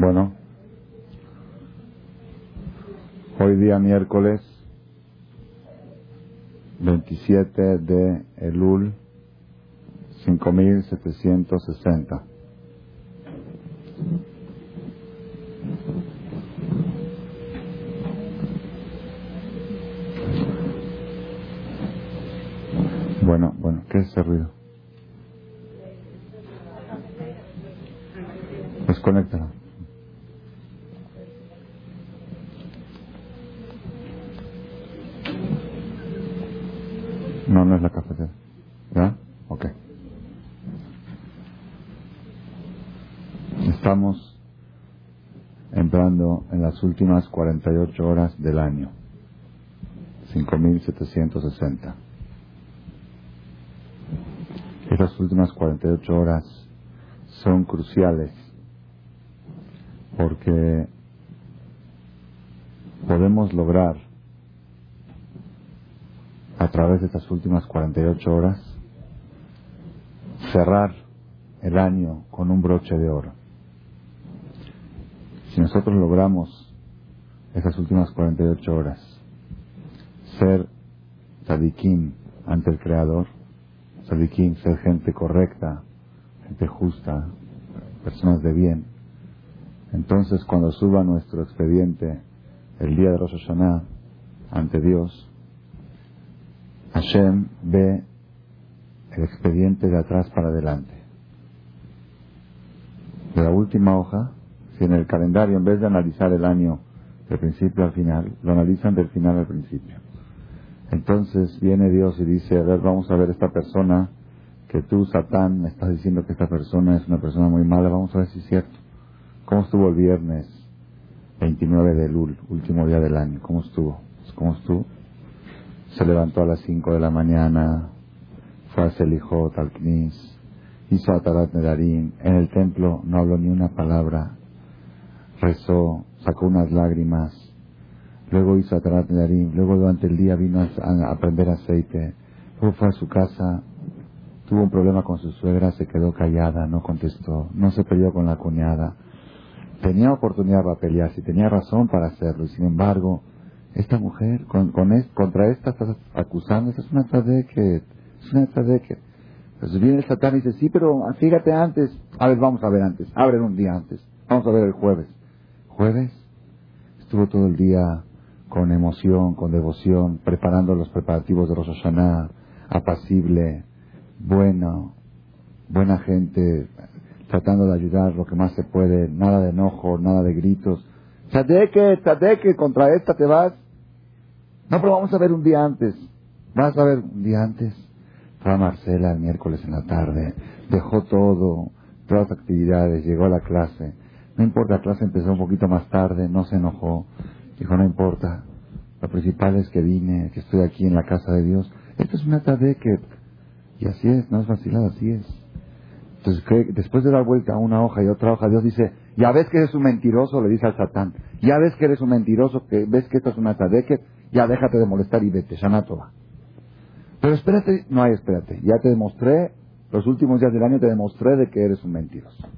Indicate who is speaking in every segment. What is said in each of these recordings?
Speaker 1: Bueno, hoy día miércoles 27 de Elul 5760. Bueno, bueno, ¿qué es ese ruido? Desconéctalo. No, es la cafetera. ¿Ya? Ok. Estamos entrando en las últimas 48 horas del año. 5760. Estas últimas 48 horas son cruciales porque podemos lograr través de estas últimas 48 horas cerrar el año con un broche de oro. Si nosotros logramos esas últimas 48 horas ser tzadikim ante el Creador, tzadikim, ser gente correcta, gente justa, personas de bien, entonces cuando suba nuestro expediente el día de Rosh ante Dios, Hashem ve el expediente de atrás para adelante. De la última hoja, si en el calendario, en vez de analizar el año del principio al final, lo analizan del final al principio. Entonces viene Dios y dice, a ver, vamos a ver esta persona, que tú, Satán, estás diciendo que esta persona es una persona muy mala, vamos a ver si es cierto. ¿Cómo estuvo el viernes 29 de Lul, último día del año? ¿Cómo estuvo? ¿Cómo estuvo? Se levantó a las 5 de la mañana, fue a Selijot, al Knis, hizo Atarat Nedarim, en el templo no habló ni una palabra, rezó, sacó unas lágrimas, luego hizo Atarat Nedarim, luego durante el día vino a, a prender aceite, luego fue a su casa, tuvo un problema con su suegra, se quedó callada, no contestó, no se peleó con la cuñada, tenía oportunidad para pelear, si tenía razón para hacerlo, y sin embargo, esta mujer, con, contra esta estás acusando, es una tzadeket, es una tzadeket. Entonces viene el satán y dice, sí, pero fíjate antes, a ver, vamos a ver antes, abren un día antes, vamos a ver el jueves. ¿Jueves? Estuvo todo el día con emoción, con devoción, preparando los preparativos de Rosh apacible, bueno, buena gente, tratando de ayudar lo que más se puede, nada de enojo, nada de gritos. Tzadeke, tzadeke, contra esta te vas. No, pero vamos a ver un día antes. Vas a ver un día antes. Fue Marcela el miércoles en la tarde, dejó todo, todas las actividades, llegó a la clase. No importa, la clase empezó un poquito más tarde, no se enojó. Dijo, no importa, lo principal es que vine, que estoy aquí en la casa de Dios. Esto es una tzadeke. Y así es, no es vacilado, así es. Entonces, después de dar vuelta a una hoja y otra hoja, Dios dice, ya ves que eres un mentiroso, le dice al Satán, ya ves que eres un mentiroso, que ves que esto es una tzadeket, ya déjate de molestar y vete, Shanatova. Pero espérate, no hay espérate, ya te demostré, los últimos días del año te demostré de que eres un mentiroso.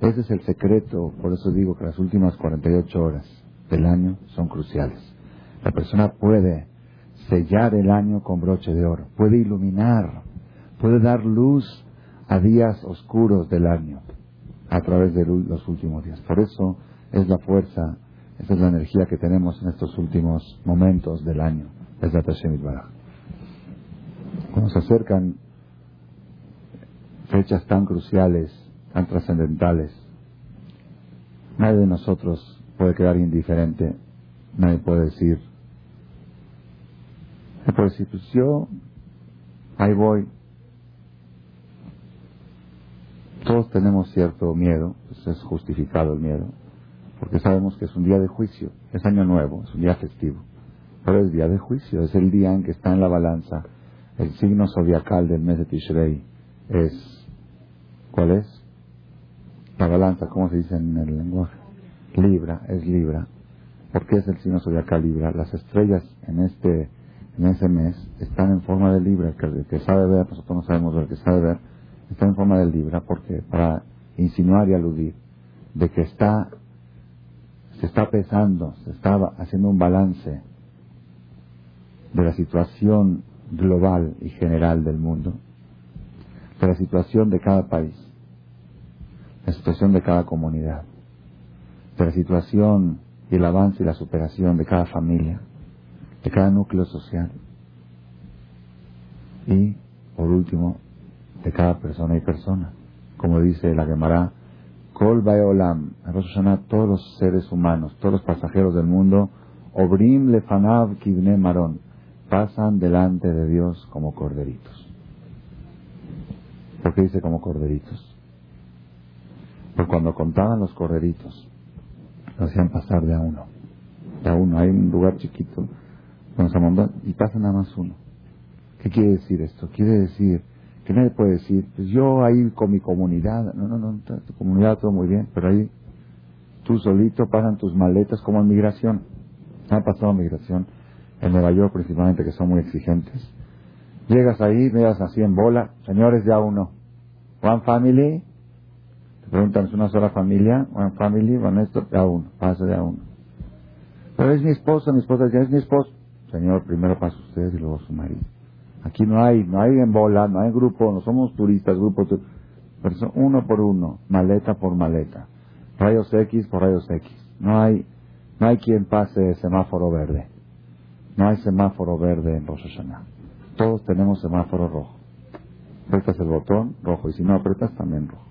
Speaker 1: Ese es el secreto, por eso digo que las últimas 48 horas del año son cruciales. La persona puede sellar el año con broche de oro, puede iluminar, puede dar luz a días oscuros del año a través de los últimos días. Por eso es la fuerza, esa es la energía que tenemos en estos últimos momentos del año. Es la Cuando se acercan fechas tan cruciales, tan trascendentales, nadie de nosotros puede quedar indiferente, nadie puede decir, puede decir, pues yo ahí voy, todos tenemos cierto miedo, pues es justificado el miedo, porque sabemos que es un día de juicio, es año nuevo, es un día festivo, pero es día de juicio, es el día en que está en la balanza, el signo zodiacal del mes de Tishrei es, ¿cuál es? La balanza, ¿cómo se dice en el lenguaje? Libra, es Libra. ¿Por qué es el signo zodiacal Libra? Las estrellas en este en ese mes están en forma de Libra, que el que sabe ver, nosotros no sabemos ver, el que sabe ver, está en forma de libra porque para insinuar y aludir. de que está, se está pesando, se está haciendo un balance de la situación global y general del mundo, de la situación de cada país, la situación de cada comunidad, de la situación y el avance y la superación de cada familia, de cada núcleo social y, por último, de cada persona y persona. Como dice la Gemara, Kol Baeolam, todos los seres humanos, todos los pasajeros del mundo, Obrim Lefanav Kibne Maron, pasan delante de Dios como corderitos. ¿Por qué dice como corderitos? Porque cuando contaban los corderitos, lo hacían pasar de a uno. De a uno. Hay un lugar chiquito donde y pasa nada más uno. ¿Qué quiere decir esto? Quiere decir que nadie puede decir, pues yo ahí con mi comunidad, no, no, no, tu comunidad todo muy bien, pero ahí tú solito pasan tus maletas como en migración. Ha pasado migración en Nueva York principalmente, que son muy exigentes. Llegas ahí, miras así en bola, señores, ya uno. One family, te preguntan, ¿es una sola familia? One family, van esto, ya uno, pasa ya uno. Pero es mi esposa, mi esposa ya es mi esposo. Señor, primero pasa usted y luego su marido. Aquí no hay, no hay en bola, no hay grupo, no somos turistas, grupo, uno por uno, maleta por maleta, rayos X por rayos X. No hay, no hay quien pase semáforo verde. No hay semáforo verde en Rosh. Todos tenemos semáforo rojo. Apretas el botón rojo y si no apretas también rojo.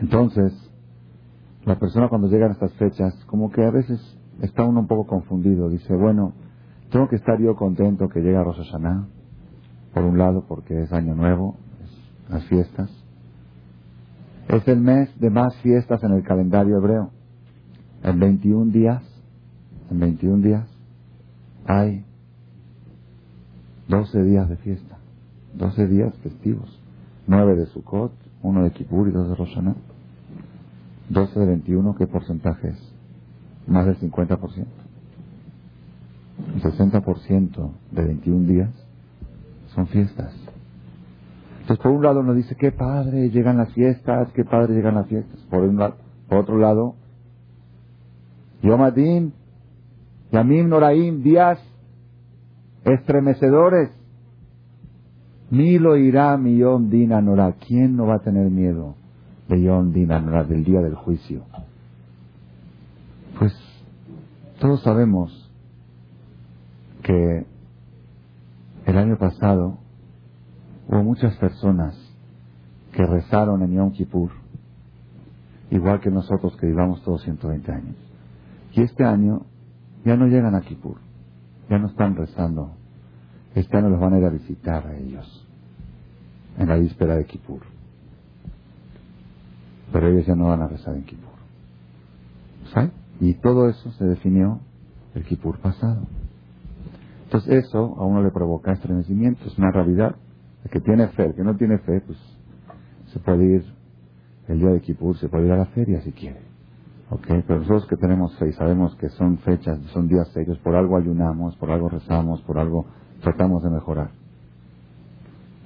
Speaker 1: Entonces, la persona cuando llegan a estas fechas, como que a veces está uno un poco confundido. Dice, bueno, tengo que estar yo contento que llega Rosh Hashanah, por un lado porque es año nuevo, es las fiestas. Es el mes de más fiestas en el calendario hebreo. En 21 días, en 21 días, hay 12 días de fiesta, 12 días festivos. 9 de Sukkot, 1 de Kippur y 2 de Rosh Hashanah. 12 de 21, ¿qué porcentaje es? Más del 50% el 60% de 21 días son fiestas. Entonces, por un lado uno dice, qué padre, llegan las fiestas, qué padre llegan las fiestas. Por, un lado, por otro lado, Yom Adin, Yamim Noraim, días estremecedores. Ni lo irá mi Yom Din Anora. ¿Quién no va a tener miedo de Yom Din Anora, del día del juicio? Pues todos sabemos que el año pasado hubo muchas personas que rezaron en Yom Kippur, igual que nosotros que vivamos todos 120 años. Y este año ya no llegan a Kippur, ya no están rezando. Este año los van a ir a visitar a ellos en la víspera de Kippur. Pero ellos ya no van a rezar en Kippur. Y todo eso se definió el Kippur pasado. Entonces eso a uno le provoca estremecimiento, es una realidad. El que tiene fe, el que no tiene fe, pues se puede ir el día de Kippur, se puede ir a la feria si quiere. ¿Ok? Pero nosotros que tenemos fe y sabemos que son fechas, son días serios, por algo ayunamos, por algo rezamos, por algo tratamos de mejorar.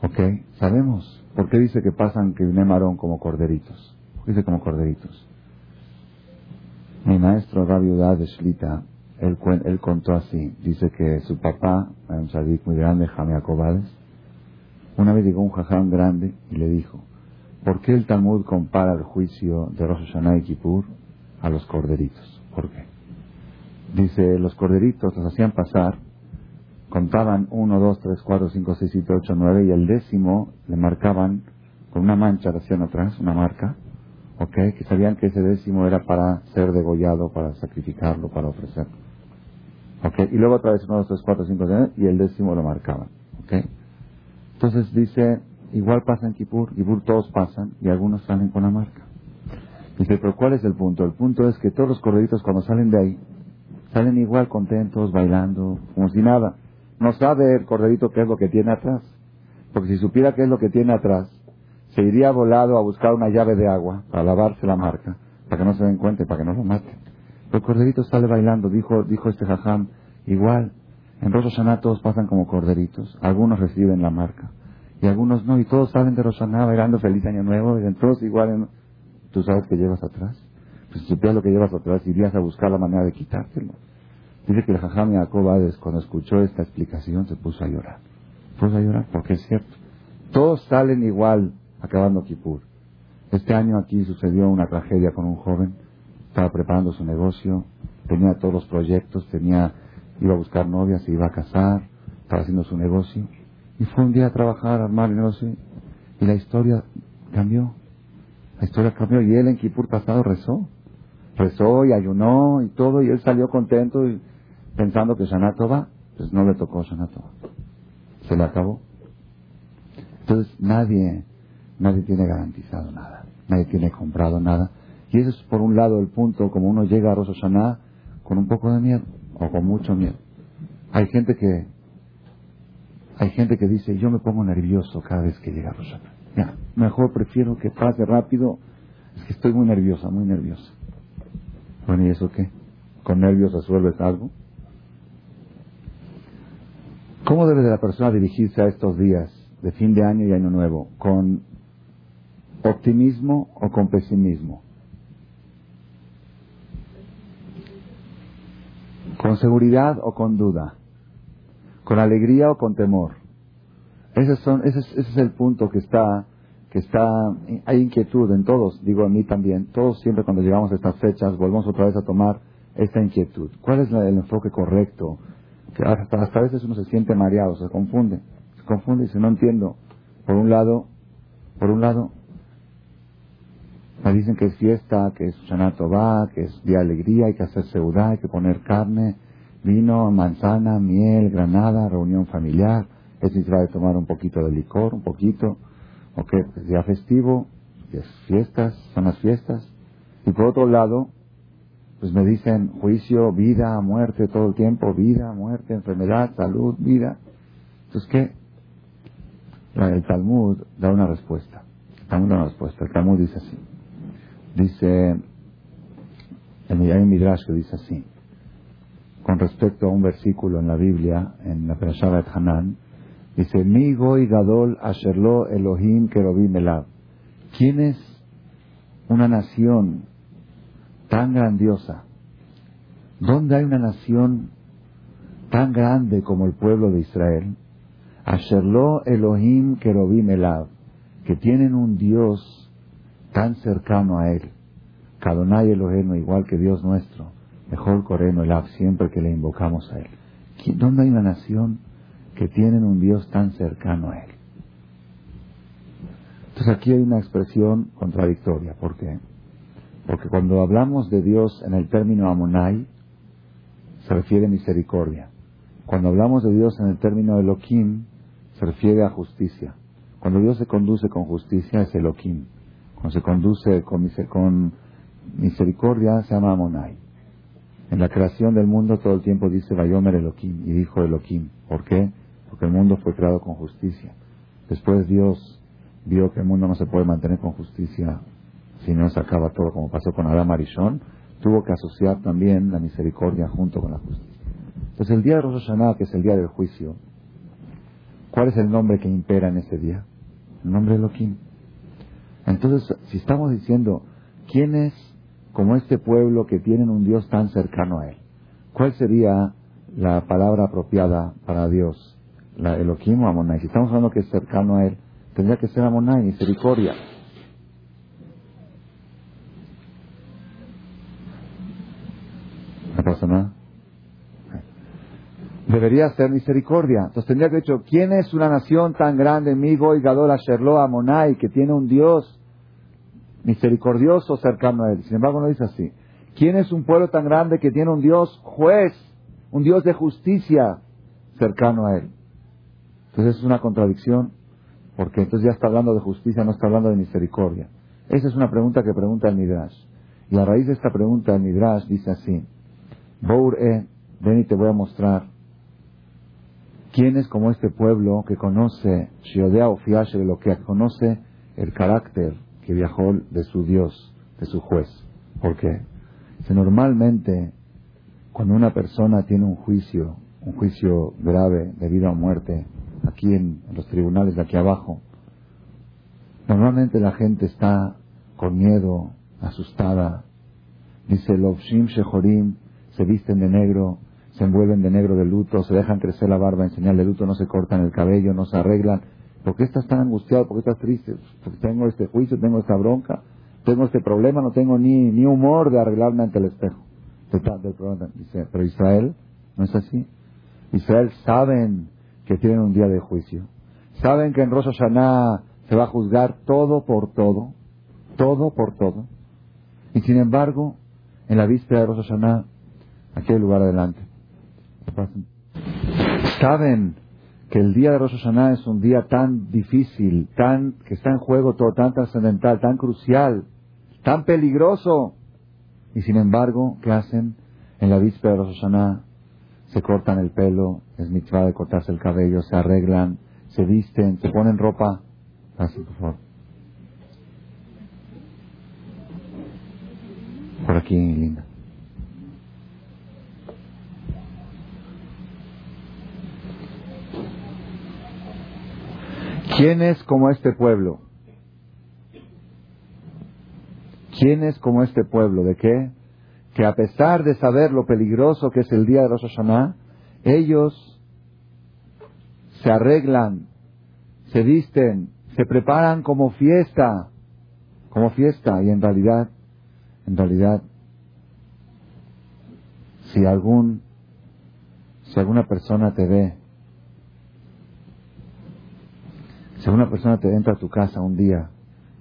Speaker 1: ¿Ok? Sabemos. ¿Por qué dice que pasan que marón como corderitos? ¿Por qué dice como corderitos? Mi maestro Rabbi de Shlita él, contó así, dice que su papá, un sadik muy grande, Jamia Cobales, una vez llegó un jaján grande y le dijo, ¿por qué el Talmud compara el juicio de Rosh Hashanah y Kippur a los corderitos? ¿Por qué? Dice, los corderitos los hacían pasar, contaban 1, 2, 3, 4, 5, 6, 7, 8, 9 y el décimo le marcaban con una mancha, le hacían atrás, una marca, ¿ok? Que sabían que ese décimo era para ser degollado, para sacrificarlo, para ofrecerlo. Y luego otra vez 1, 2, 3, 4, 5, 6, y el décimo lo marcaban. ¿Ok? Entonces dice, igual pasa en Kipur, Kipur todos pasan y algunos salen con la marca. Dice, pero ¿cuál es el punto? El punto es que todos los corderitos cuando salen de ahí, salen igual contentos, bailando, como si nada. No sabe el corderito qué es lo que tiene atrás. Porque si supiera qué es lo que tiene atrás, se iría volado a buscar una llave de agua para lavarse la marca, para que no se den cuenta y para que no lo maten. El corderito sale bailando, dijo, dijo este jajam, igual. En Rosh todos pasan como corderitos. Algunos reciben la marca y algunos no. Y todos salen de Rosh bailando feliz año nuevo. Y todos igual. ¿Tú sabes que llevas atrás? Pues si supieras lo que llevas atrás, irías a buscar la manera de quitártelo. Dice que el Jajam Jacob cuando escuchó esta explicación, se puso a llorar. Se puso a llorar porque es cierto. Todos salen igual acabando Kippur. Este año aquí sucedió una tragedia con un joven. Estaba preparando su negocio, tenía todos los proyectos, tenía, iba a buscar novia, se iba a casar, estaba haciendo su negocio. Y fue un día a trabajar, a armar el negocio. Y la historia cambió. La historia cambió. Y él en Kippur pasado rezó. Rezó y ayunó y todo. Y él salió contento. Y pensando que Shanato va, pues no le tocó Shanato. Se le acabó. Entonces nadie, nadie tiene garantizado nada, nadie tiene comprado nada. Y eso es por un lado el punto, como uno llega a Rosh Hashanah con un poco de miedo o con mucho miedo. Hay gente que, hay gente que dice, yo me pongo nervioso cada vez que llega Rosh Hashanah. Ya, mejor prefiero que pase rápido, es que estoy muy nerviosa, muy nerviosa. Bueno, ¿y eso qué? ¿Con nervios resuelves algo? ¿Cómo debe de la persona dirigirse a estos días de fin de año y año nuevo? ¿Con optimismo o con pesimismo? ¿Con seguridad o con duda? ¿Con alegría o con temor? Ese, son, ese, es, ese es el punto que está, que está, hay inquietud en todos, digo a mí también, todos siempre cuando llegamos a estas fechas volvemos otra vez a tomar esta inquietud. ¿Cuál es el enfoque correcto? que hasta, hasta veces uno se siente mareado, se confunde, se confunde y dice, no entiendo. Por un lado, por un lado, me dicen que es fiesta, que es va, que es día de alegría, hay que hacer seudá, hay que poner carne, vino, manzana, miel, granada, reunión familiar, es va de tomar un poquito de licor, un poquito, ok, pues día festivo, es fiestas, son las fiestas. Y por otro lado, pues me dicen juicio, vida, muerte todo el tiempo, vida, muerte, enfermedad, salud, vida. Entonces, ¿qué? El Talmud da una respuesta. El Talmud da una respuesta. El Talmud dice así. Dice, el Midrash que dice así, con respecto a un versículo en la Biblia, en la Perashá de Hanan, dice, Mi goy gadol asherlo Elohim kerobim elab. ¿Quién es una nación tan grandiosa, donde hay una nación tan grande como el pueblo de Israel, Asherlo Elohim Kerobim Elab, que tienen un Dios tan cercano a él, Kadonai Elohim, igual que Dios nuestro, mejor Coreno Elab, siempre que le invocamos a él. ¿Dónde hay una nación que tienen un Dios tan cercano a él? Entonces aquí hay una expresión contradictoria. ¿Por qué? Porque cuando hablamos de Dios en el término Amonai, se refiere a misericordia. Cuando hablamos de Dios en el término Elohim, se refiere a justicia. Cuando Dios se conduce con justicia es Elohim. Cuando se conduce con, misericordia se llama Amonai. En la creación del mundo todo el tiempo dice Vayomer Elohim y dijo Elohim. ¿Por qué? Porque el mundo fue creado con justicia. Después Dios vio que el mundo no se puede mantener con justicia si no se acaba todo como pasó con Adam Arishon, tuvo que asociar también la misericordia junto con la justicia. Entonces el día de Rosh Hashanah, que es el día del juicio, ¿cuál es el nombre que impera en ese día? El nombre de Elohim. Entonces, si estamos diciendo, ¿quién es como este pueblo que tienen un Dios tan cercano a él? ¿Cuál sería la palabra apropiada para Dios? ¿La Elohim o Amonai? Si estamos hablando que es cercano a él, tendría que ser Amonai, misericordia. Debería ser misericordia. Entonces tendría que decir, ¿quién es una nación tan grande, Migo y Gadol Sherlo Amonai, que tiene un Dios misericordioso cercano a él? Sin embargo, no dice así. ¿Quién es un pueblo tan grande que tiene un Dios juez, un Dios de justicia cercano a él? Entonces es una contradicción, porque entonces ya está hablando de justicia, no está hablando de misericordia. Esa es una pregunta que pregunta el Midrash. Y a raíz de esta pregunta el Midrash dice así. Bour e, ven y te voy a mostrar quién es como este pueblo que conoce Shiodea o de lo que conoce el carácter que viajó de su Dios, de su juez. ¿Por qué? normalmente cuando una persona tiene un juicio, un juicio grave de vida o muerte, aquí en los tribunales de aquí abajo, normalmente la gente está con miedo, asustada. Dice, Lovshim Shehorim se visten de negro, se envuelven de negro de luto, se dejan crecer la barba en señal de luto, no se cortan el cabello, no se arreglan. ¿Por qué estás tan angustiado? ¿Por qué estás triste? Porque tengo este juicio, tengo esta bronca, tengo este problema, no tengo ni, ni humor de arreglarme ante el espejo. Dice, pero Israel no es así. Israel saben que tienen un día de juicio. Saben que en Rosh Hashanah se va a juzgar todo por todo, todo por todo. Y sin embargo, en la víspera de Rosh Hashanah, aquí hay lugar adelante. Saben que el día de Rosh Hashanah es un día tan difícil, tan que está en juego todo, tan trascendental, tan crucial, tan peligroso. Y sin embargo, ¿qué hacen? En la víspera de Rosh Hashanah se cortan el pelo, es mitzvah de cortarse el cabello, se arreglan, se visten, se ponen ropa. Así, por favor. Por aquí, linda. ¿Quién es como este pueblo? ¿Quién es como este pueblo? ¿De qué? Que a pesar de saber lo peligroso que es el día de Rosh Hashanah, ellos se arreglan, se visten, se preparan como fiesta, como fiesta, y en realidad, en realidad, si algún, si alguna persona te ve Si una persona te entra a tu casa un día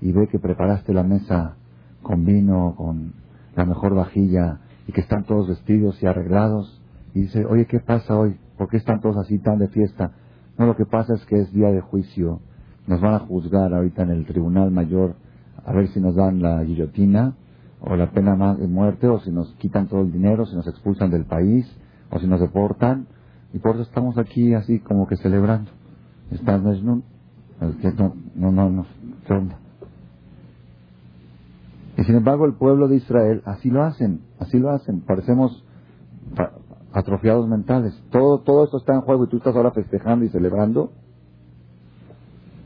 Speaker 1: y ve que preparaste la mesa con vino, con la mejor vajilla y que están todos vestidos y arreglados y dice, oye, ¿qué pasa hoy? ¿Por qué están todos así tan de fiesta? No, lo que pasa es que es día de juicio. Nos van a juzgar ahorita en el tribunal mayor a ver si nos dan la guillotina o la pena de muerte o si nos quitan todo el dinero, si nos expulsan del país o si nos deportan. Y por eso estamos aquí así como que celebrando. Estamos, no, no, no, Y sin embargo el pueblo de Israel así lo hacen, así lo hacen. Parecemos atrofiados mentales. Todo, todo esto está en juego y tú estás ahora festejando y celebrando.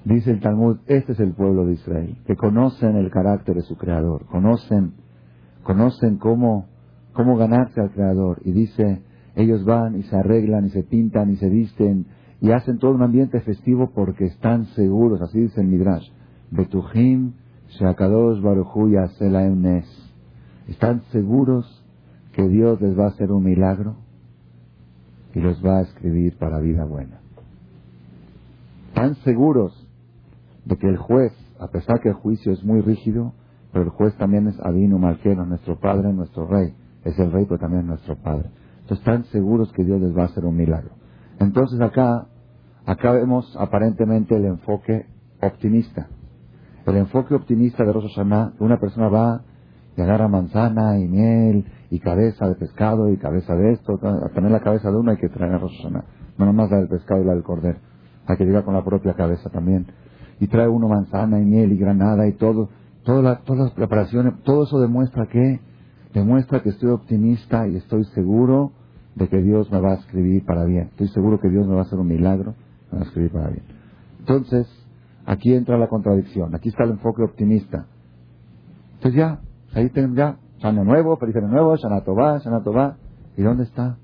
Speaker 1: Dice el Talmud, este es el pueblo de Israel, que conocen el carácter de su creador, conocen, conocen cómo, cómo ganarse al creador. Y dice, ellos van y se arreglan y se pintan y se visten y hacen todo un ambiente festivo porque están seguros, así dice el Midrash, Betuhim Shakadosh Baruchu Nes. Están seguros que Dios les va a hacer un milagro y los va a escribir para vida buena. Están seguros de que el juez, a pesar que el juicio es muy rígido, pero el juez también es Adino Malquero, nuestro padre, nuestro rey. Es el rey, pero también nuestro padre. Entonces están seguros que Dios les va a hacer un milagro. Entonces acá, acá vemos aparentemente el enfoque optimista. El enfoque optimista de Rosh una persona va y agarra manzana y miel y cabeza de pescado y cabeza de esto, a tener la cabeza de uno hay que traer a Rosh. No nomás la del pescado y la del cordero. Hay que llegar con la propia cabeza también. Y trae uno manzana y miel y granada y todo, todas las preparaciones, todo eso demuestra que, demuestra que estoy optimista y estoy seguro de que Dios me va a escribir para bien. Estoy seguro que Dios me va a hacer un milagro, me va a escribir para bien. Entonces, aquí entra la contradicción. Aquí está el enfoque optimista. Entonces ya, ahí tengo ya, año nuevo, feliz año nuevo, Shana Tová, ¿Y dónde está?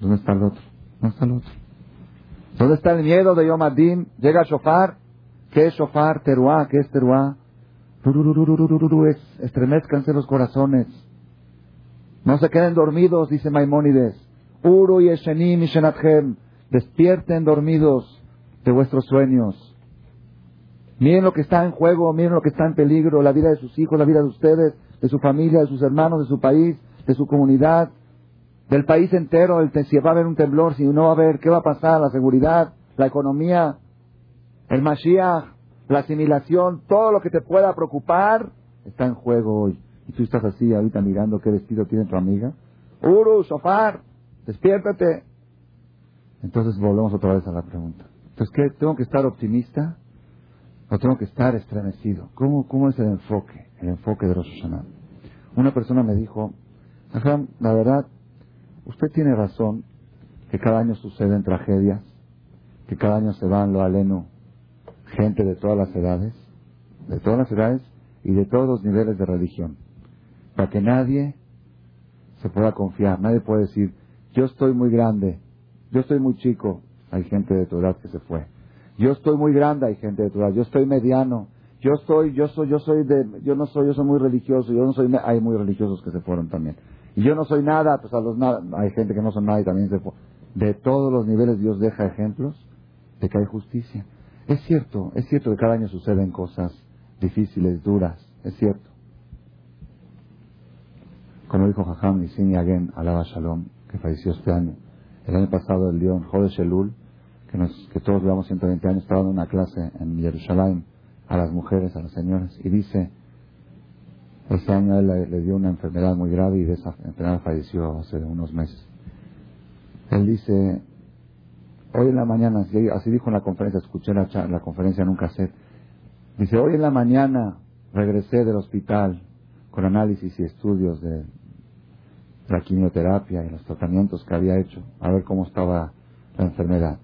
Speaker 1: ¿Dónde está el otro? ¿Dónde está el otro? ¿Dónde está el miedo de Yom Adin? Llega Shofar. ¿Qué es Shofar? Teruá. ¿Qué es Teruá? Es, estremezcanse los corazones. No se queden dormidos, dice Maimónides. Uru y Eshenim y despierten dormidos de vuestros sueños. Miren lo que está en juego, miren lo que está en peligro, la vida de sus hijos, la vida de ustedes, de su familia, de sus hermanos, de su país, de su comunidad, del país entero, el, si va a haber un temblor, si no va a haber, ¿qué va a pasar? La seguridad, la economía, el Mashiach, la asimilación, todo lo que te pueda preocupar está en juego hoy. Y tú estás así ahorita mirando qué vestido tiene tu amiga. Uru, sofar, despiértate. Entonces volvemos otra vez a la pregunta. Entonces, ¿qué? ¿Tengo que estar optimista o tengo que estar estremecido? ¿Cómo, cómo es el enfoque? El enfoque de Rosh Hashanah. Una persona me dijo, la verdad, usted tiene razón que cada año suceden tragedias, que cada año se van lo aleno gente de todas las edades, de todas las edades y de todos los niveles de religión. para que nadie se pueda confiar. Nadie puede decir, yo estoy muy grande, yo estoy muy chico, hay gente de tu edad que se fue. Yo estoy muy grande, hay gente de tu edad. Yo estoy mediano. Yo estoy, yo soy, yo soy de, yo no soy, yo soy muy religioso. Yo no soy, hay muy religiosos que se fueron también. Y yo no soy nada, pues a los nada, hay gente que no son nada y también se fue. De todos los niveles Dios deja ejemplos de que hay justicia. Es cierto, es cierto que cada año suceden cosas difíciles, duras, es cierto. Como dijo Jajam Nisim Yagen, alaba Shalom, falleció este año. El año pasado el león Jode Shelul, que, nos, que todos llevamos 120 años, estaba dando una clase en Jerusalén a las mujeres, a las señoras, y dice, ese año él le, dio una enfermedad muy grave y de esa enfermedad falleció hace unos meses. Él dice, hoy en la mañana, así dijo en la conferencia, escuché la, la conferencia en un cassette, dice, hoy en la mañana regresé del hospital con análisis y estudios de la quimioterapia y los tratamientos que había hecho, a ver cómo estaba la enfermedad.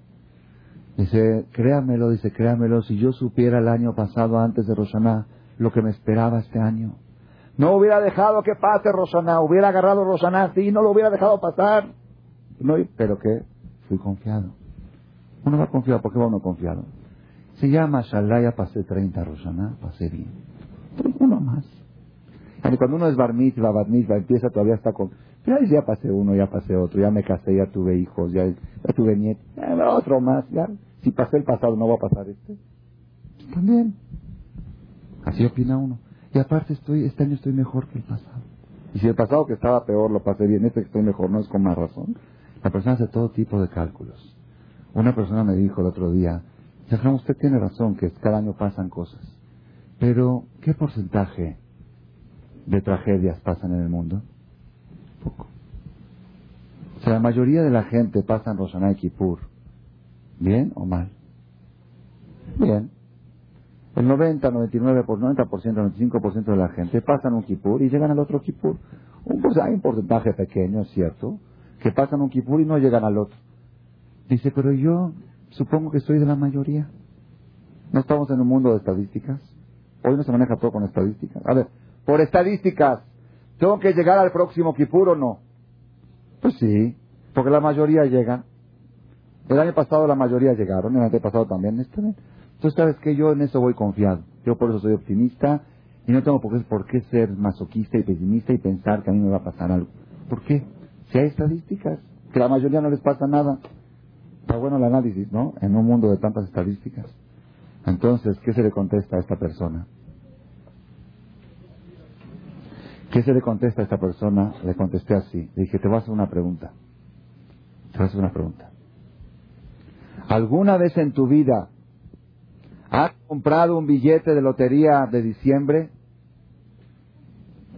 Speaker 1: Dice, créamelo, dice, créamelo, si yo supiera el año pasado antes de Rosana lo que me esperaba este año, no hubiera dejado que pase Rosana, hubiera agarrado Rosana, sí, no lo hubiera dejado pasar. No, pero que fui confiado. Uno va confiado, ¿por qué va uno confiado? Se llama Shalá, ya pasé 30 Rosana, pasé bien. Uno más. Y cuando uno es bar mitzvah, bar mitzvah, empieza todavía está con... Pero ya pasé uno, ya pasé otro, ya me casé, ya tuve hijos, ya, ya tuve nietos, otro más, ya. Si pasé el pasado, ¿no va a pasar este? También. Así opina uno. Y aparte estoy, este año estoy mejor que el pasado. Y si el pasado que estaba peor lo pasé bien, este que estoy mejor no es con más razón. La persona hace todo tipo de cálculos. Una persona me dijo el otro día, Jajam, usted tiene razón que cada año pasan cosas. Pero, ¿qué porcentaje de tragedias pasan en el mundo? Poco. O sea, la mayoría de la gente pasa en Rosana y Kippur. ¿Bien o mal? Bien. El 90, 99, por 90%, 95% de la gente pasan un kipur y llegan al otro kipur. Un, pues hay un porcentaje pequeño, es cierto, que pasan un kipur y no llegan al otro. Dice, pero yo supongo que soy de la mayoría. ¿No estamos en un mundo de estadísticas? Hoy no se maneja todo con estadísticas. A ver, por estadísticas, ¿tengo que llegar al próximo kipur o no? Pues sí, porque la mayoría llegan. El año pasado la mayoría llegaron, el año pasado también. Entonces, ¿sabes que Yo en eso voy confiado. Yo por eso soy optimista y no tengo por qué, ser masoquista y pesimista y pensar que a mí me va a pasar algo. ¿Por qué? Si hay estadísticas, que la mayoría no les pasa nada. Está bueno el análisis, ¿no? En un mundo de tantas estadísticas. Entonces, ¿qué se le contesta a esta persona? ¿Qué se le contesta a esta persona? Le contesté así. Le dije, te voy a hacer una pregunta. Te voy a hacer una pregunta. ¿Alguna vez en tu vida ¿Has comprado un billete de lotería de diciembre?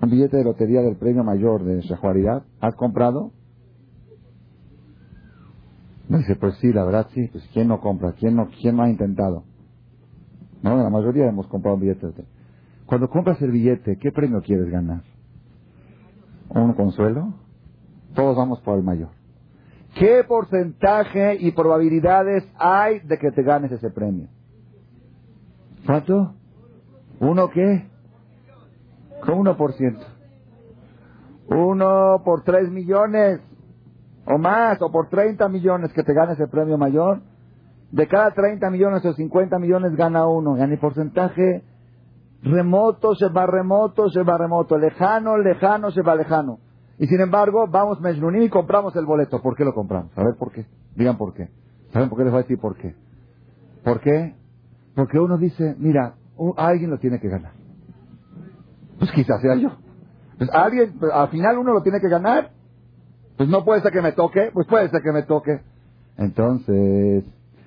Speaker 1: Un billete de lotería del premio mayor de Shahuaridad. ¿Has comprado? Me dice, pues sí, la verdad sí. Pues ¿quién no compra? ¿Quién no, quién no ha intentado? No, la mayoría hemos comprado un billete. Cuando compras el billete, ¿qué premio quieres ganar? ¿Un consuelo? Todos vamos por el mayor. ¿Qué porcentaje y probabilidades hay de que te ganes ese premio? ¿Cuánto? ¿Uno qué? ¿Cómo uno por ciento? Uno por tres millones o más, o por treinta millones que te ganes el premio mayor. De cada treinta millones o cincuenta millones gana uno. Y en el porcentaje remoto se va remoto, se va remoto. Lejano, lejano, se va lejano. Y sin embargo, vamos Mejnunim y compramos el boleto. ¿Por qué lo compramos? A ver por qué. Digan por qué. ¿Saben por qué les voy a decir por qué? ¿Por qué? Porque uno dice, mira, alguien lo tiene que ganar. Pues quizás sea yo. Pues alguien, pues, al final uno lo tiene que ganar. Pues no puede ser que me toque, pues puede ser que me toque. Entonces,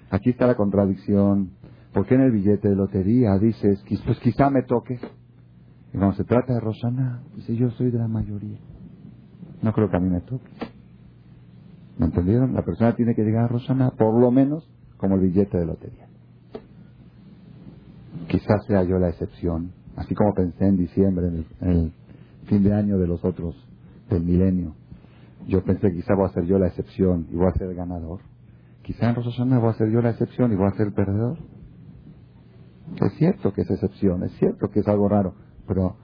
Speaker 1: aquí está la contradicción. Porque en el billete de lotería dices, pues quizá me toque? Y cuando se trata de Rosana, dice, yo soy de la mayoría. No creo que a mí me toque. ¿Me entendieron? La persona tiene que llegar a Rosana, por lo menos, como el billete de lotería. Quizás sea yo la excepción, así como pensé en diciembre, en el, fin de año de los otros, del milenio. Yo pensé quizá voy a ser yo la excepción y voy a ser el ganador. Quizá en Rosh voy a ser yo la excepción y voy a ser el perdedor. Es cierto que es excepción, es cierto que es algo raro, pero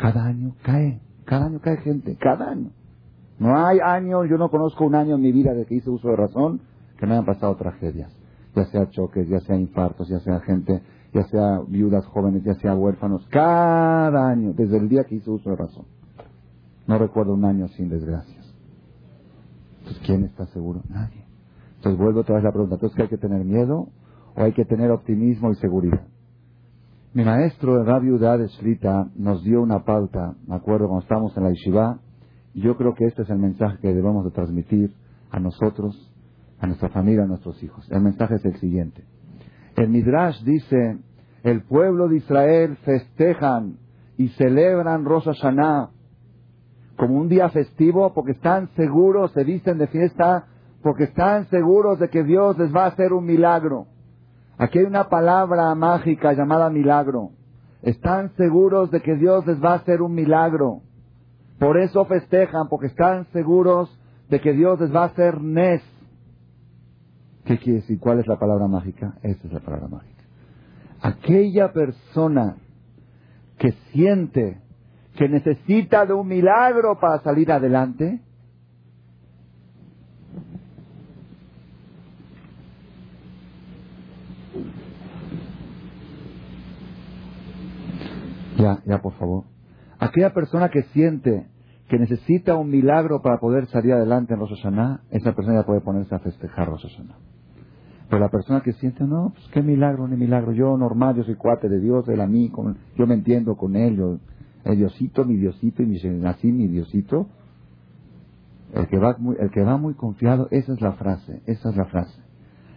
Speaker 1: cada año cae. Cada año cae gente, cada año. No hay año, yo no conozco un año en mi vida de que hice uso de razón que no hayan pasado tragedias. Ya sea choques, ya sea infartos, ya sea gente, ya sea viudas jóvenes, ya sea huérfanos. Cada año, desde el día que hice uso de razón. No recuerdo un año sin desgracias. Entonces, ¿quién está seguro? Nadie. Entonces vuelvo otra vez la pregunta. Entonces, ¿qué hay que tener miedo o hay que tener optimismo y seguridad? Mi maestro, Rabbi de Shlita, nos dio una pauta, me acuerdo cuando estábamos en la Yeshiva, yo creo que este es el mensaje que debemos de transmitir a nosotros, a nuestra familia, a nuestros hijos. El mensaje es el siguiente. El Midrash dice, el pueblo de Israel festejan y celebran Rosh Hashanah como un día festivo porque están seguros, se visten de fiesta, porque están seguros de que Dios les va a hacer un milagro. Aquí hay una palabra mágica llamada milagro. Están seguros de que Dios les va a hacer un milagro. Por eso festejan, porque están seguros de que Dios les va a hacer nes. ¿Qué quiere decir? ¿Cuál es la palabra mágica? Esa es la palabra mágica. Aquella persona que siente que necesita de un milagro para salir adelante, Ya, por favor. Aquella persona que siente que necesita un milagro para poder salir adelante en Rosh esa persona ya puede ponerse a festejar Rosh Hashanah. Pero la persona que siente, no, pues qué milagro, ni milagro. Yo normal, yo soy cuate de Dios, él a mí, yo me entiendo con él, yo, el Diosito, mi Diosito, y mi, nací mi Diosito. El que, va el que va muy confiado, esa es la frase, esa es la frase.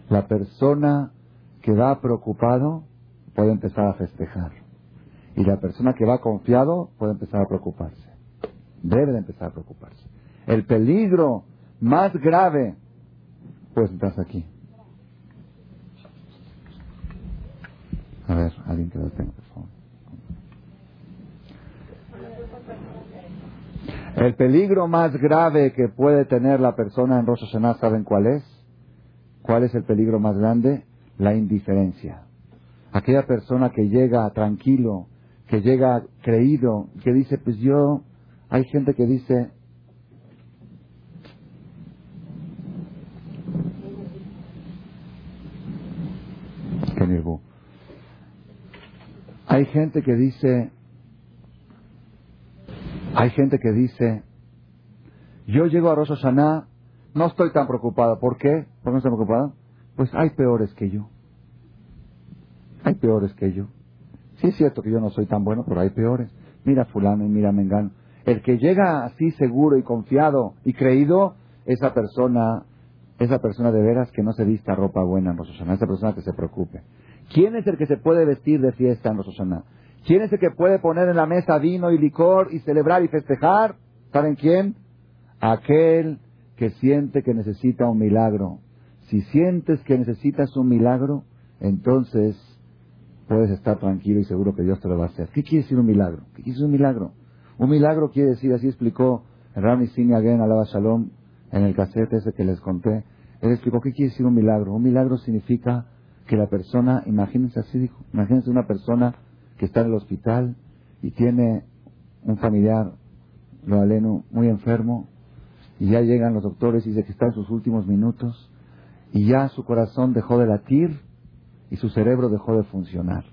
Speaker 1: La persona que va preocupado puede empezar a festejar. Y la persona que va confiado puede empezar a preocuparse. Debe de empezar a preocuparse. El peligro más grave, pues estás aquí. A ver, alguien que lo tenga, por favor. El peligro más grave que puede tener la persona en Rosh Hashanah, ¿saben cuál es? ¿Cuál es el peligro más grande? La indiferencia. Aquella persona que llega tranquilo, que llega creído, que dice, pues yo, hay gente que dice, Hay gente que dice, hay gente que dice, yo llego a Rosh no estoy tan preocupado. ¿Por qué? ¿Por qué no estoy preocupado? Pues hay peores que yo. Hay peores que yo. Sí es cierto que yo no soy tan bueno, pero hay peores. Mira fulano y mira mengano. El que llega así seguro y confiado y creído, esa persona, esa persona de veras que no se vista ropa buena en Rosh esa persona que se preocupe. ¿Quién es el que se puede vestir de fiesta en Rosh ¿Quién es el que puede poner en la mesa vino y licor y celebrar y festejar? ¿Saben quién? Aquel que siente que necesita un milagro. Si sientes que necesitas un milagro, entonces puedes estar tranquilo y seguro que Dios te lo va a hacer. ¿Qué quiere decir un milagro? ¿Qué quiere decir un milagro? Un milagro quiere decir, así explicó Rami Sini Again, Alaba Shalom, en el cassette ese que les conté. Él explicó qué quiere decir un milagro. Un milagro significa que la persona, imagínense así, dijo, imagínense una persona que está en el hospital y tiene un familiar, lo aleno, muy enfermo, y ya llegan los doctores y dice que está en sus últimos minutos, y ya su corazón dejó de latir y su cerebro dejó de funcionar.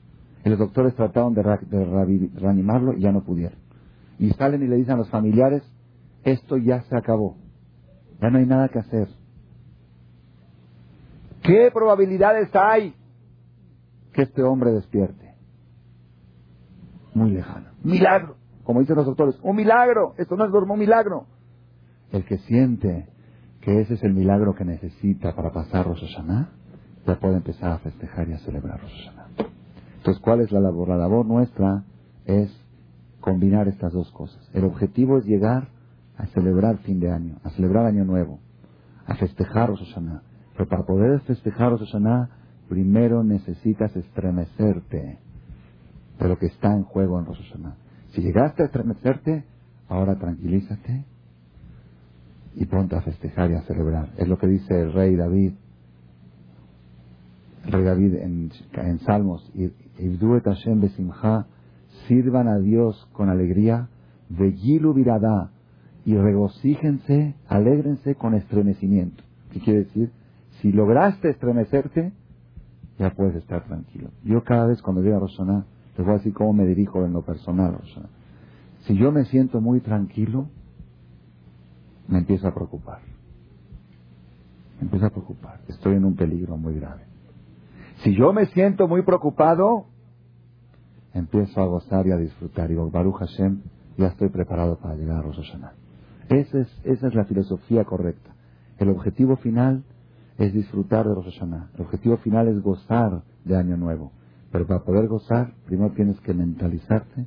Speaker 1: Y los doctores trataron de, reanimarlo y ya no pudieron. Y salen y le dicen a los familiares, esto ya se acabó, ya no hay nada que hacer. ¿Qué probabilidades hay que este hombre despierte? Muy lejano. Milagro, como dicen los doctores, un milagro, esto no es un milagro. El que siente que ese es el milagro que necesita para pasar Rosh Hashanah, ya puede empezar a festejar y a celebrar Rosh. Entonces, ¿cuál es la labor? La labor nuestra es combinar estas dos cosas. El objetivo es llegar a celebrar fin de año, a celebrar año nuevo, a festejar Rosh. Pero para poder festejar Rosh Hashanah, primero necesitas estremecerte de lo que está en juego en Rosh. Si llegaste a estremecerte, ahora tranquilízate y ponte a festejar y a celebrar. Es lo que dice el rey David rey David en, en Salmos, Hashem sirvan a Dios con alegría, de Gilu Virada, y regocíjense, alégrense con estremecimiento. ¿Qué quiere decir? Si lograste estremecerte, ya puedes estar tranquilo. Yo cada vez cuando llego a Roshaná, les voy a decir cómo me dirijo en lo personal. Si yo me siento muy tranquilo, me empiezo a preocupar. Me empiezo a preocupar. Estoy en un peligro muy grave. Si yo me siento muy preocupado, empiezo a gozar y a disfrutar. Digo, Baruch Hashem, ya estoy preparado para llegar a Rosh Hashanah. Esa es, esa es la filosofía correcta. El objetivo final es disfrutar de Rosh Hashanah. El objetivo final es gozar de Año Nuevo. Pero para poder gozar, primero tienes que mentalizarte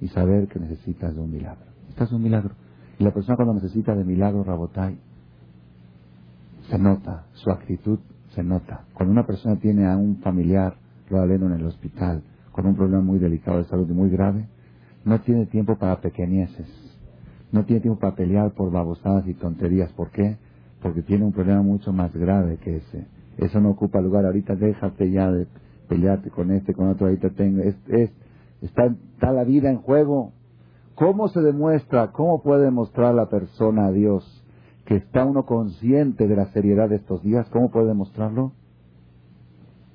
Speaker 1: y saber que necesitas de un milagro. Necesitas un milagro. Y la persona cuando necesita de milagro, Rabotai, se nota, su actitud se nota. Cuando una persona tiene a un familiar, lo aleno en el hospital, con un problema muy delicado de salud y muy grave, no tiene tiempo para pequeñeces, no tiene tiempo para pelear por babosadas y tonterías. ¿Por qué? Porque tiene un problema mucho más grave que ese. Eso no ocupa lugar. Ahorita déjate ya de pelearte con este, con otro. Ahorita tengo. Es, es, está, está la vida en juego. ¿Cómo se demuestra? ¿Cómo puede demostrar la persona a Dios que está uno consciente de la seriedad de estos días? ¿Cómo puede demostrarlo?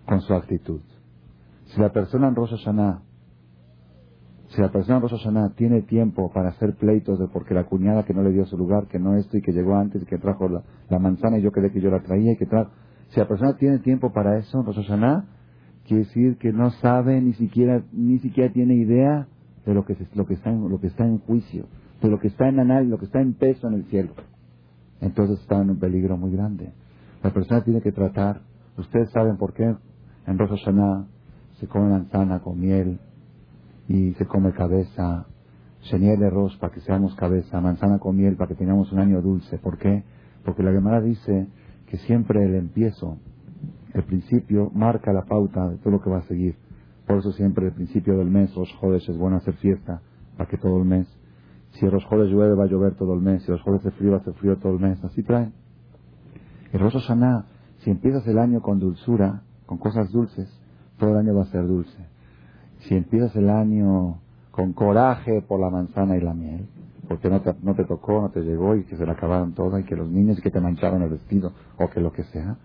Speaker 1: Con su actitud. Si la persona en Rosh si la persona en Rosh tiene tiempo para hacer pleitos de porque la cuñada que no le dio su lugar, que no esto y que llegó antes y que trajo la, manzana y yo creí que yo la traía y que trajo... Si la persona tiene tiempo para eso en Rosh quiere decir que no sabe ni siquiera ni siquiera tiene idea de lo que, lo que, está, en, lo que está en juicio, de lo que está en análisis, lo que está en peso en el cielo. Entonces está en un peligro muy grande. La persona tiene que tratar, ustedes saben por qué en Rosh Hashanah se come manzana con miel, y se come cabeza, Sheniel de arroz para que seamos cabeza, manzana con miel para que tengamos un año dulce. ¿Por qué? Porque la Gemara dice que siempre el empiezo, el principio, marca la pauta de todo lo que va a seguir. Por eso siempre el principio del mes, los jodes, es bueno hacer fiesta para que todo el mes. Si los jodes llueve, va a llover todo el mes. Si los jodes hace frío, va a hacer frío todo el mes. Así traen. El Rosh Hashanah, si empiezas el año con dulzura, con cosas dulces, todo el año va a ser dulce. Si empiezas el año con coraje por la manzana y la miel, porque no te, no te tocó, no te llegó y que se la acabaron toda y que los niños que te mancharon el vestido o que lo que sea,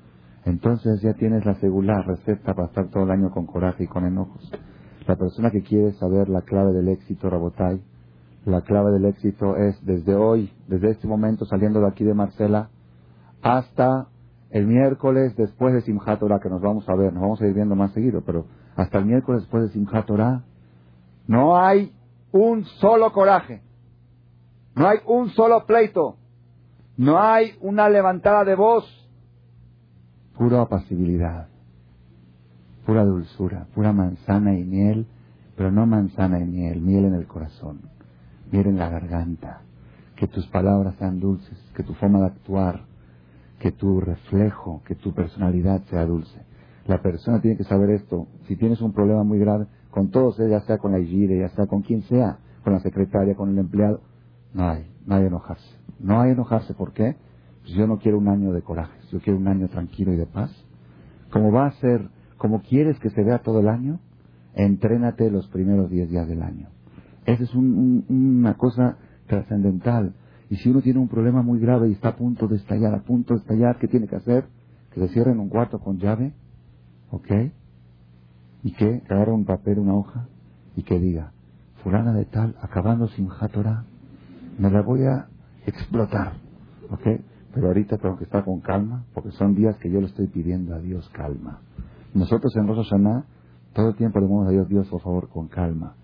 Speaker 1: entonces ya tienes la segura receta para estar todo el año con coraje y con enojos. La persona que quiere saber la clave del éxito, Rabotai, la clave del éxito es desde hoy, desde este momento saliendo de aquí de Marcela, hasta el miércoles después de Simchat Torah, que nos vamos a ver, nos vamos a ir viendo más seguido, pero hasta el miércoles después de Simchat Torah, no hay un solo coraje, no hay un solo pleito, no hay una levantada de voz, pura apacibilidad, pura dulzura, pura manzana y miel, pero no manzana y miel, miel en el corazón, miel en la garganta, que tus palabras sean dulces, que tu forma de actuar, que tu reflejo, que tu personalidad sea dulce. La persona tiene que saber esto. Si tienes un problema muy grave, con todos, ya sea con la IGIRE, ya sea con quien sea, con la secretaria, con el empleado, no hay, no hay enojarse. No hay enojarse, ¿por qué? Pues yo no quiero un año de coraje, yo quiero un año tranquilo y de paz. Como va a ser, como quieres que se vea todo el año, entrénate los primeros diez días del año. Esa es una cosa trascendental. Y si uno tiene un problema muy grave y está a punto de estallar, a punto de estallar, ¿qué tiene que hacer? Que se cierre en un cuarto con llave, ¿ok? Y que agarre un papel, una hoja, y que diga, fulana de tal, acabando sin jatora, me la voy a explotar, ¿ok? Pero ahorita tengo que estar con calma, porque son días que yo le estoy pidiendo a Dios calma. Nosotros en Rosh todo el tiempo le decimos a Dios, Dios, por favor, con calma.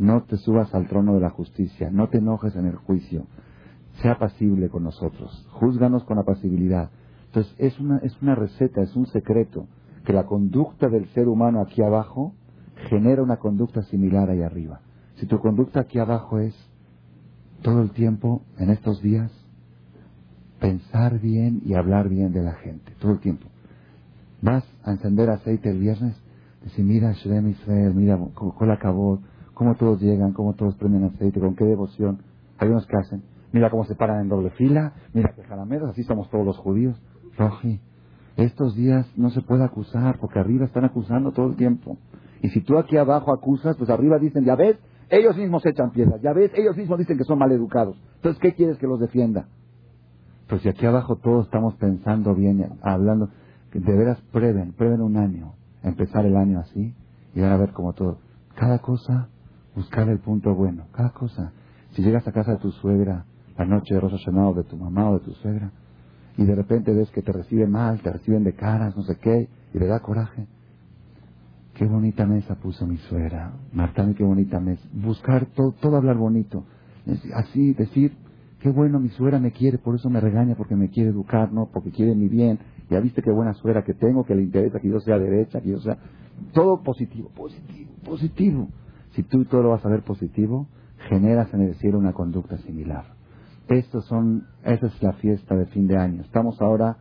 Speaker 1: No te subas al trono de la justicia, no te enojes en el juicio, sea pasible con nosotros, júzganos con apacibilidad. Entonces es una, es una receta, es un secreto, que la conducta del ser humano aquí abajo genera una conducta similar ahí arriba. Si tu conducta aquí abajo es todo el tiempo, en estos días, pensar bien y hablar bien de la gente, todo el tiempo. Vas a encender aceite el viernes, decir, mira Shrem Israel, mira cómo acabó, cómo todos llegan, cómo todos prenden aceite, con qué devoción. Hay unos que hacen, Mira cómo se paran en doble fila, mira que jalameros, así somos todos los judíos. Roji, estos días no se puede acusar, porque arriba están acusando todo el tiempo. Y si tú aquí abajo acusas, pues arriba dicen, ya ves, Ellos mismos echan piedras. Ya ves, ellos mismos dicen que son maleducados. Entonces, ¿qué quieres que los defienda? Pues si aquí abajo todos estamos pensando bien, hablando, de veras prueben, prueben un año, empezar el año así y van a ver como todo. Cada cosa, buscar el punto bueno, cada cosa. Si llegas a casa de tu suegra, la noche de Rosa Hashanah de tu mamá o de tu suegra, y de repente ves que te reciben mal, te reciben de caras, no sé qué, y le da coraje. Qué bonita mesa puso mi suegra. Marta, qué bonita mesa. Buscar todo, todo hablar bonito. Así, decir, qué bueno mi suegra me quiere, por eso me regaña, porque me quiere educar, ¿no? Porque quiere mi bien. Ya viste qué buena suegra que tengo, que le interesa que yo sea derecha, que yo sea... Todo positivo, positivo, positivo. Si tú todo lo vas a ver positivo, generas en el cielo una conducta similar. Estos son, esa es la fiesta de fin de año. Estamos ahora,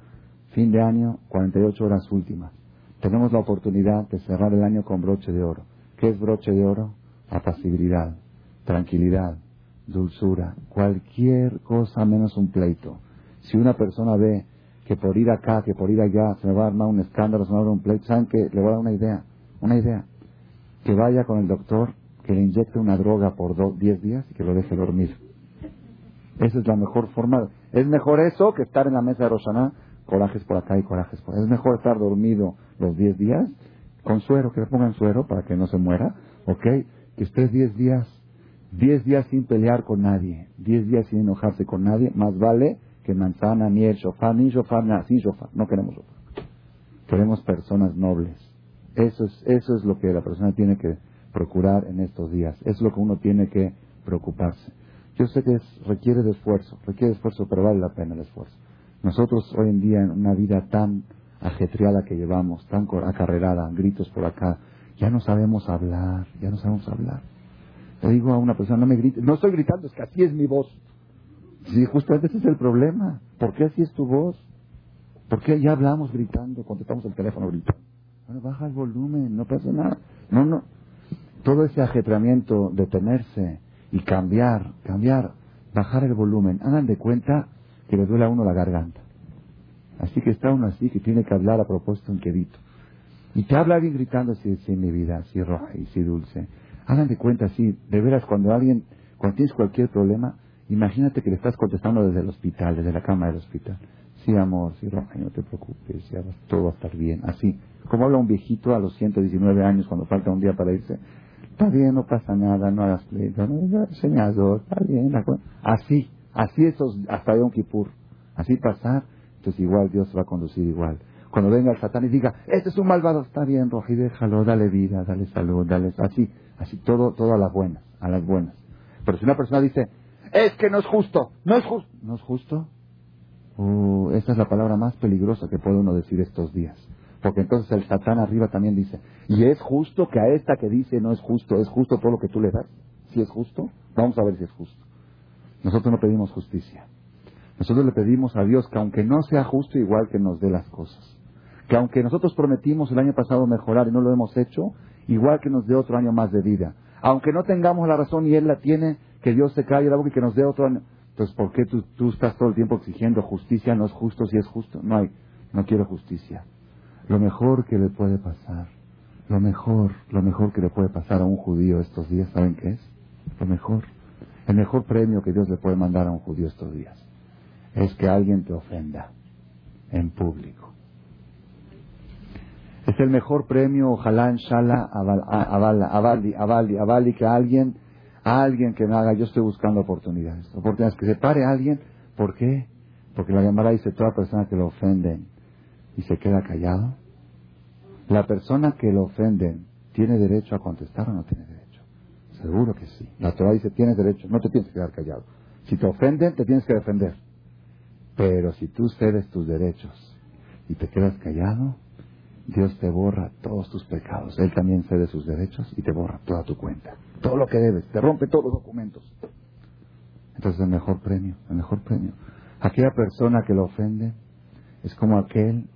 Speaker 1: fin de año, 48 horas últimas. Tenemos la oportunidad de cerrar el año con broche de oro. ¿Qué es broche de oro? Apacibilidad, tranquilidad, dulzura, cualquier cosa menos un pleito. Si una persona ve que por ir acá, que por ir allá, se me va a armar un escándalo, se me va a dar un pleito, ¿saben qué? Le voy a dar una idea, una idea. Que vaya con el doctor, que le inyecte una droga por 10 días y que lo deje dormir. Esa es la mejor forma. Es mejor eso que estar en la mesa de Roshaná, corajes por acá y corajes por allá. Es mejor estar dormido los 10 días con suero, que le pongan suero para que no se muera, ¿ok? Que estés 10 días, 10 días sin pelear con nadie, 10 días sin enojarse con nadie, más vale que manzana, miel, shofar, ni shofar, nada, sin shofar. No queremos shofar. Queremos personas nobles. Eso es, eso es lo que la persona tiene que procurar en estos días. Es lo que uno tiene que preocuparse. Yo sé que requiere de esfuerzo, requiere de esfuerzo, pero vale la pena el esfuerzo. Nosotros hoy en día en una vida tan ajetreada que llevamos, tan acarrerada, gritos por acá, ya no sabemos hablar, ya no sabemos hablar. Le digo a una persona, no me grites, no estoy gritando, es que así es mi voz. Sí, justamente ese es el problema. ¿Por qué así es tu voz? ¿Por qué ya hablamos gritando, contestamos el teléfono gritando? Bueno, baja el volumen, no pasa nada. No, no. Todo ese ajetreamiento, detenerse, y cambiar, cambiar, bajar el volumen. Hagan de cuenta que le duele a uno la garganta. Así que está uno así que tiene que hablar a propósito un quedito. Y te habla alguien gritando si es mi vida, si roja y dulce. Hagan de cuenta así, de veras cuando alguien, cuando tienes cualquier problema, imagínate que le estás contestando desde el hospital, desde la cama del hospital. Sí, amor, sí, roja, no te preocupes, ya todo va a estar bien. Así, como habla un viejito a los 119 años cuando falta un día para irse, está bien, no pasa nada, no hagas pleito, no, señador, está bien, así, así esos, hasta un Kippur, así pasar, entonces igual Dios va a conducir igual. Cuando venga el Satán y diga, este es un malvado, está bien, Roji, déjalo, dale vida, dale salud, dale, así, así, todo, todo a las buenas, a las buenas. Pero si una persona dice, es que no es justo, no es justo, ¿no es justo? Uh, es la palabra más peligrosa que puede uno decir estos días. Porque entonces el Satán arriba también dice, ¿y es justo que a esta que dice no es justo, es justo todo lo que tú le das? Si es justo, vamos a ver si es justo. Nosotros no pedimos justicia. Nosotros le pedimos a Dios que aunque no sea justo, igual que nos dé las cosas. Que aunque nosotros prometimos el año pasado mejorar y no lo hemos hecho, igual que nos dé otro año más de vida. Aunque no tengamos la razón y Él la tiene, que Dios se calle la boca y que nos dé otro año. Entonces, ¿por qué tú, tú estás todo el tiempo exigiendo justicia? No es justo si es justo. No hay, no quiero justicia. Lo mejor que le puede pasar, lo mejor, lo mejor que le puede pasar a un judío estos días, ¿saben qué es? Lo mejor. El mejor premio que Dios le puede mandar a un judío estos días es que alguien te ofenda en público. Es el mejor premio, ojalá, inshallah, avali, avali, avali, que alguien, alguien que me haga, yo estoy buscando oportunidades, oportunidades, que se pare alguien, ¿por qué? Porque la Gemara dice, toda persona que lo ofenden y se queda callado, la persona que lo ofenden, ¿tiene derecho a contestar o no tiene derecho? Seguro que sí. La Torah dice, tienes derecho, no te tienes que quedar callado. Si te ofenden, te tienes que defender. Pero si tú cedes tus derechos y te quedas callado, Dios te borra todos tus pecados. Él también cede sus derechos y te borra toda tu cuenta. Todo lo que debes, te rompe todos los documentos. Entonces el mejor premio, el mejor premio. Aquella persona que lo ofende es como aquel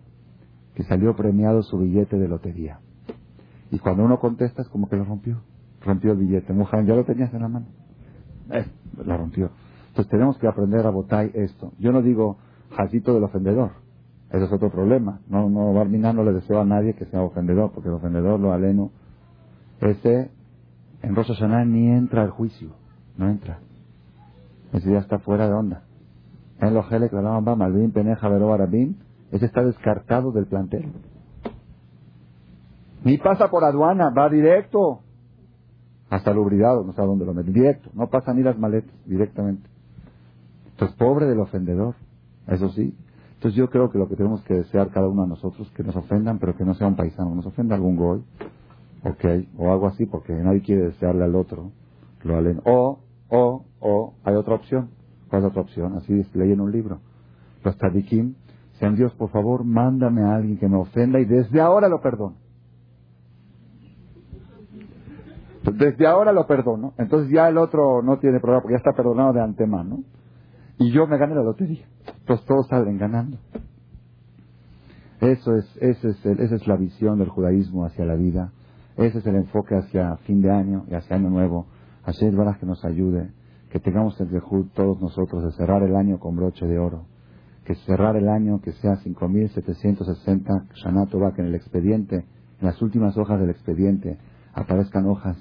Speaker 1: que salió premiado su billete de lotería. Y cuando uno contesta es como que lo rompió. Rompió el billete. Mujer, ya lo tenías en la mano. Eh, la rompió. Entonces tenemos que aprender a votar esto. Yo no digo jacito del ofendedor. Ese es otro problema. No, no, Barminá no le deseo a nadie que sea ofendedor, porque el ofendedor, lo aleno, ese En Rosh Hashanah ni entra al juicio, no entra. Ese día está fuera de onda. En los geles, Malvin, Peneja, Vero, Arabim, ese está descartado del plantel. Ni pasa por aduana, va directo. Hasta el ubridado, no a dónde lo mete. Directo, no pasa ni las maletas, directamente. Entonces, pobre del ofendedor, eso sí. Entonces yo creo que lo que tenemos que desear cada uno de nosotros, que nos ofendan, pero que no sea un paisano, nos ofenda algún gol, ok, o algo así, porque nadie quiere desearle al otro, lo alen. O, o, o, hay otra opción. ¿Cuál es otra opción? Así leí en un libro. Los tadikim, Dios, por favor, mándame a alguien que me ofenda y desde ahora lo perdono. Desde ahora lo perdono. Entonces ya el otro no tiene problema porque ya está perdonado de antemano. Y yo me gané la lotería. Entonces todos salen ganando. Eso es, ese es esa es la visión del judaísmo hacia la vida. Ese es el enfoque hacia fin de año y hacia año nuevo. Hashem Baraj que nos ayude. Que tengamos el dejud todos nosotros de cerrar el año con broche de oro. Que cerrar el año que sea 5.760 Shanato que en el expediente, en las últimas hojas del expediente, aparezcan hojas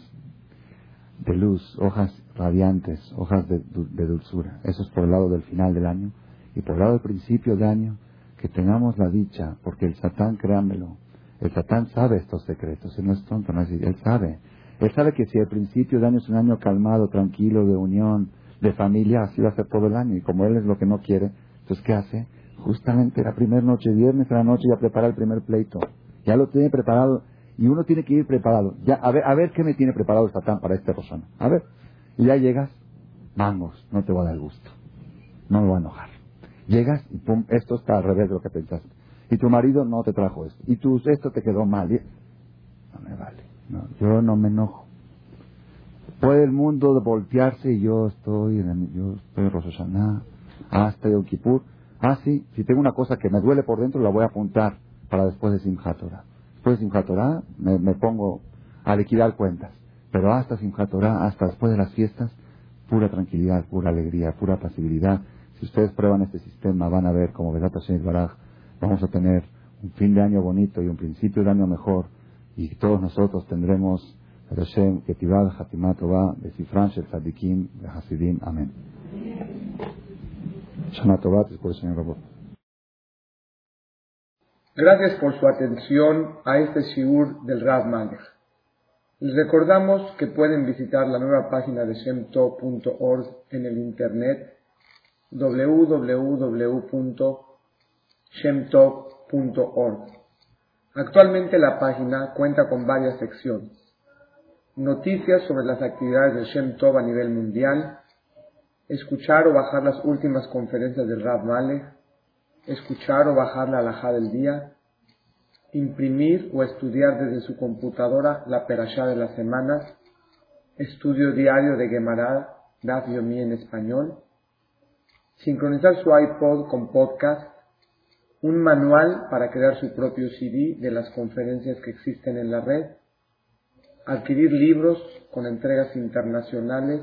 Speaker 1: de luz, hojas radiantes, hojas de, dulzura. Eso es por el lado del final del año. Y por el lado del principio de año, que tengamos la dicha, porque el Satán, créanmelo, el Satán sabe estos secretos, él no es tonto, no es, él sabe. Él sabe que si el principio de año es un año calmado, tranquilo, de unión, de familia, así va a ser todo el año. Y como él es lo que no quiere, entonces ¿qué hace? Justamente la primera noche, viernes a la noche, ya prepara el primer pleito. Ya lo tiene preparado y uno tiene que ir preparado. Ya, a ver, a ver qué me tiene preparado el Satán para este Rosana. A ver. Y ya llegas, vamos, no te voy a dar gusto. No me voy a enojar. Llegas y pum, esto está al revés de lo que pensaste. Y tu marido no te trajo esto. Y tú, esto te quedó mal. No me vale. No, yo no me enojo. Puede el mundo voltearse y yo estoy en yo estoy en hasta Yom Kippur. Ah, sí, si tengo una cosa que me duele por dentro, la voy a apuntar para después de Simchat Torah. Después de Simchat Torah me, pongo a liquidar cuentas. Pero hasta Simchat Torah, hasta después de las fiestas, pura tranquilidad, pura alegría, pura pasibilidad. Si ustedes prueban este sistema, van a ver como Vedat Hashem Baraj, vamos a tener un fin de año bonito y un principio de año mejor. Y todos nosotros tendremos Hashem, Ketibad, Hatimat Tová, Besifran, Shel Tzadikim, Hasidim. Amén.
Speaker 2: Gracias por su atención a este shiur del Rav Malech. Les recordamos que pueden visitar la nueva página de shemtov.org en el internet www.shemtov.org. Actualmente la página cuenta con varias secciones. Noticias sobre las actividades de Shem Tov a nivel mundial, escuchar o bajar las últimas conferencias del Rav Malech, escuchar o bajar la alhaja del día, imprimir o estudiar desde su computadora la perashá de la semana, estudio diario de Gemara, Daf Yomi en español, sincronizar su iPod con podcast, un manual para crear su propio CD de las conferencias que existen en la red, adquirir libros con entregas internacionales